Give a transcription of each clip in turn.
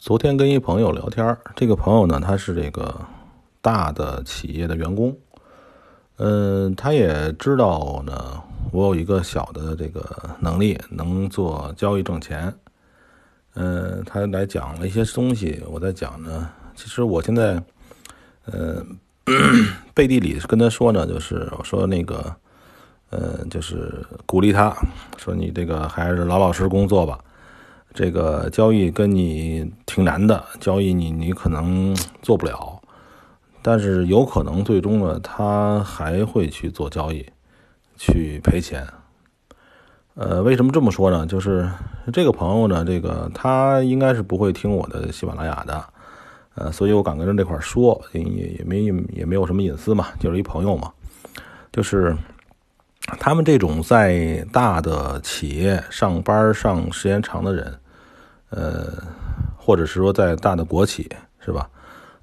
昨天跟一朋友聊天，这个朋友呢，他是这个大的企业的员工，嗯，他也知道呢，我有一个小的这个能力，能做交易挣钱，嗯，他来讲了一些东西，我在讲呢，其实我现在，呃，背地里跟他说呢，就是我说那个，呃，就是鼓励他，说你这个还是老老实实工作吧。这个交易跟你挺难的，交易你你可能做不了，但是有可能最终呢，他还会去做交易，去赔钱。呃，为什么这么说呢？就是这个朋友呢，这个他应该是不会听我的喜马拉雅的，呃，所以我敢跟这块说，也也没也没有什么隐私嘛，就是一朋友嘛，就是。他们这种在大的企业上班上时间长的人，呃，或者是说在大的国企，是吧？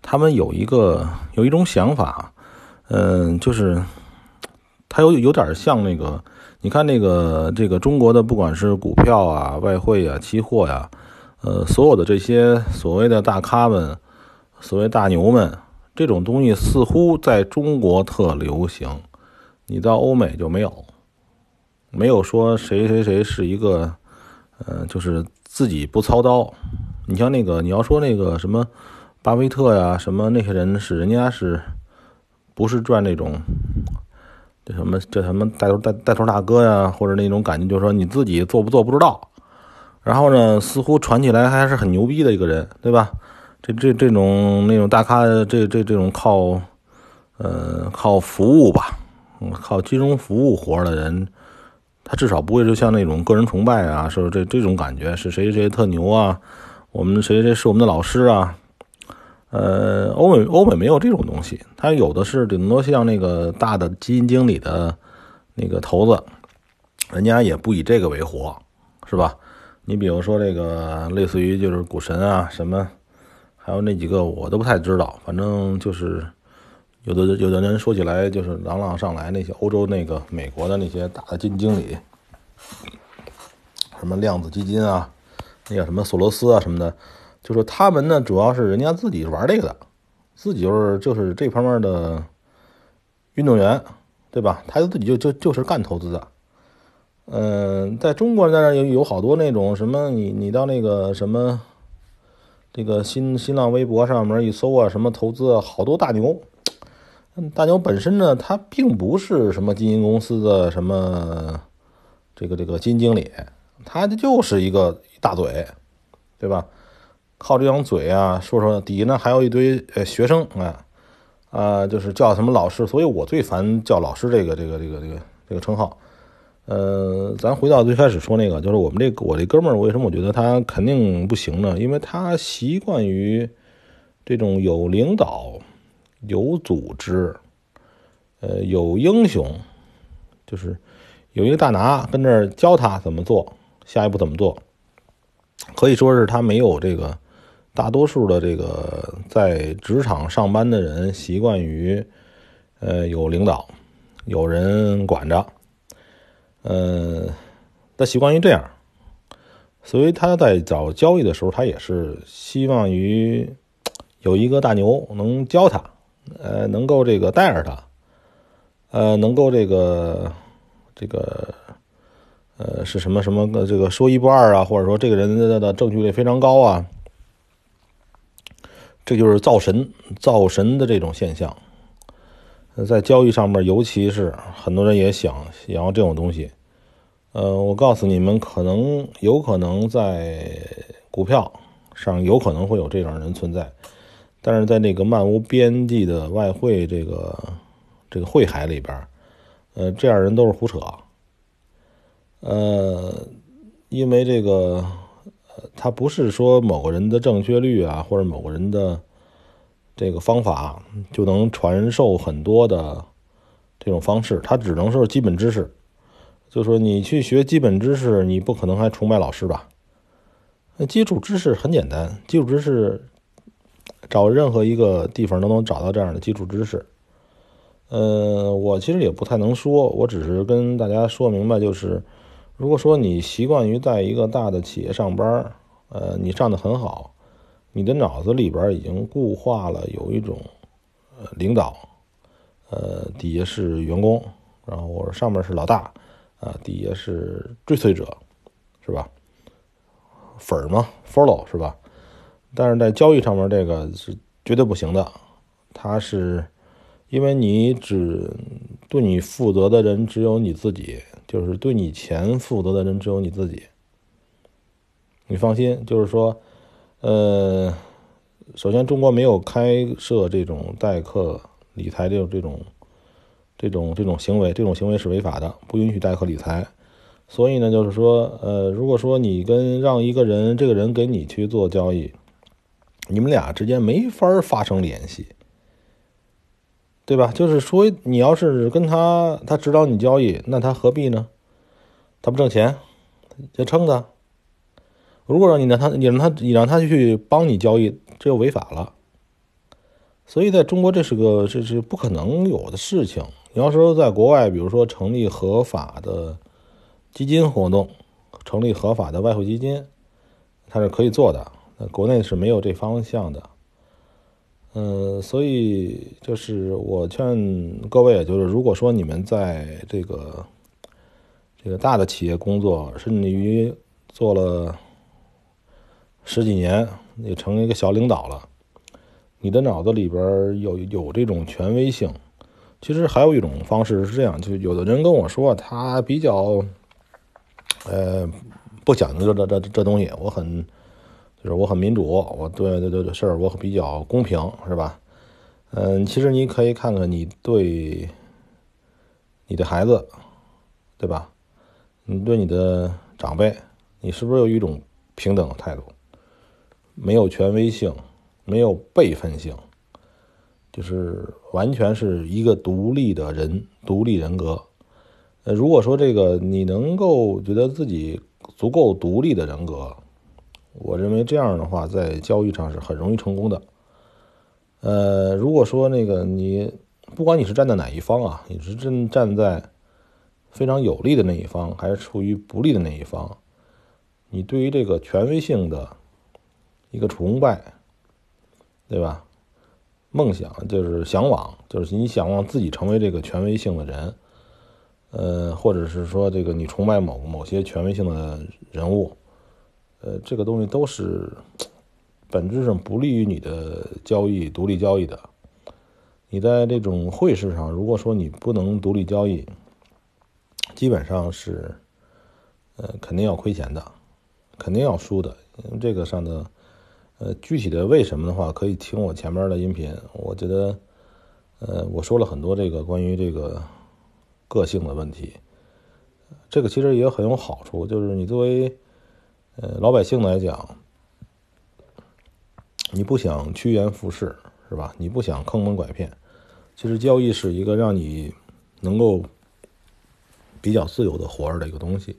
他们有一个有一种想法，嗯，就是他有有点像那个，你看那个这个中国的，不管是股票啊、外汇啊、期货呀，呃，所有的这些所谓的大咖们、所谓大牛们，这种东西似乎在中国特流行。你到欧美就没有，没有说谁谁谁是一个，呃，就是自己不操刀。你像那个，你要说那个什么巴菲特呀，什么那些人是人家是，不是赚那种，这什么这什么带头带带头大哥呀，或者那种感觉，就是说你自己做不做不知道。然后呢，似乎传起来还是很牛逼的一个人，对吧？这这这种那种大咖，这这这种靠，呃，靠服务吧。靠金融服务活的人，他至少不会就像那种个人崇拜啊，说这这种感觉是谁谁特牛啊，我们谁谁是我们的老师啊。呃，欧美欧美没有这种东西，他有的是顶多像那个大的基金经理的那个头子，人家也不以这个为活，是吧？你比如说这个类似于就是股神啊什么，还有那几个我都不太知道，反正就是。有的有的人说起来就是朗朗上来那些欧洲那个美国的那些大的基金经理，什么量子基金啊，那个什么索罗斯啊什么的，就是他们呢主要是人家自己玩这个的，自己就是就是这方面的运动员，对吧？他就自己就就就是干投资的。嗯，在中国在那有有好多那种什么，你你到那个什么这个新新浪微博上面一搜啊，什么投资啊，好多大牛。大牛本身呢，他并不是什么基金公司的什么这个这个基金经理，他就是一个大嘴，对吧？靠这张嘴啊，说说底下呢还有一堆呃学生啊啊，就是叫什么老师，所以我最烦叫老师这个这个这个这个这个称号。呃，咱回到最开始说那个，就是我们这我这哥们儿，为什么我觉得他肯定不行呢？因为他习惯于这种有领导。有组织，呃，有英雄，就是有一个大拿跟这儿教他怎么做，下一步怎么做，可以说是他没有这个大多数的这个在职场上班的人习惯于，呃，有领导，有人管着，呃，他习惯于这样，所以他在找交易的时候，他也是希望于有一个大牛能教他。呃，能够这个带着他，呃，能够这个这个呃是什么什么这个说一不二啊，或者说这个人的的正确率非常高啊，这就是造神造神的这种现象。在交易上面，尤其是很多人也想想要这种东西。呃，我告诉你们，可能有可能在股票上有可能会有这种人存在。但是在那个漫无边际的外汇这个这个汇海里边，呃，这样人都是胡扯。呃，因为这个，他不是说某个人的正确率啊，或者某个人的这个方法就能传授很多的这种方式，他只能说是基本知识。就说你去学基本知识，你不可能还崇拜老师吧？那基础知识很简单，基础知识。找任何一个地方都能找到这样的基础知识。呃，我其实也不太能说，我只是跟大家说明白，就是如果说你习惯于在一个大的企业上班，呃，你上的很好，你的脑子里边已经固化了有一种呃领导，呃底下是员工，然后我上面是老大，啊底下是追随者，是吧？粉儿嘛，follow 是吧？但是在交易上面这个是绝对不行的，他是因为你只对你负责的人只有你自己，就是对你钱负责的人只有你自己。你放心，就是说。呃，首先，中国没有开设这种代客理财这种这种这种这种行为，这种行为是违法的，不允许代客理财。所以呢，就是说，呃，如果说你跟让一个人，这个人给你去做交易，你们俩之间没法发生联系，对吧？就是说，你要是跟他，他指导你交易，那他何必呢？他不挣钱，就撑他。如果让你让他，你让他，你让他去帮你交易，这又违法了。所以在中国，这是个这是不可能有的事情。你要说在国外，比如说成立合法的基金活动，成立合法的外汇基金，它是可以做的。那国内是没有这方向的。嗯，所以就是我劝各位，就是如果说你们在这个这个大的企业工作，甚至于做了。十几年，你成一个小领导了，你的脑子里边有有这种权威性。其实还有一种方式是这样，就有的人跟我说，他比较，呃，不讲究这这这这东西。我很，就是我很民主，我对对对事儿我比较公平，是吧？嗯，其实你可以看看你对你的孩子，对吧？你对你的长辈，你是不是有一种平等的态度？没有权威性，没有辈分性，就是完全是一个独立的人，独立人格。呃，如果说这个你能够觉得自己足够独立的人格，我认为这样的话在交易上是很容易成功的。呃，如果说那个你不管你是站在哪一方啊，你是站站在非常有利的那一方，还是处于不利的那一方，你对于这个权威性的。一个崇拜，对吧？梦想就是向往，就是你想望自己成为这个权威性的人，呃，或者是说这个你崇拜某某些权威性的人物，呃，这个东西都是本质上不利于你的交易独立交易的。你在这种汇市上，如果说你不能独立交易，基本上是呃肯定要亏钱的，肯定要输的，这个上的。呃，具体的为什么的话，可以听我前面的音频。我觉得，呃，我说了很多这个关于这个个性的问题。这个其实也很有好处，就是你作为呃老百姓来讲，你不想趋炎附势，是吧？你不想坑蒙拐骗。其实交易是一个让你能够比较自由的活着的一个东西。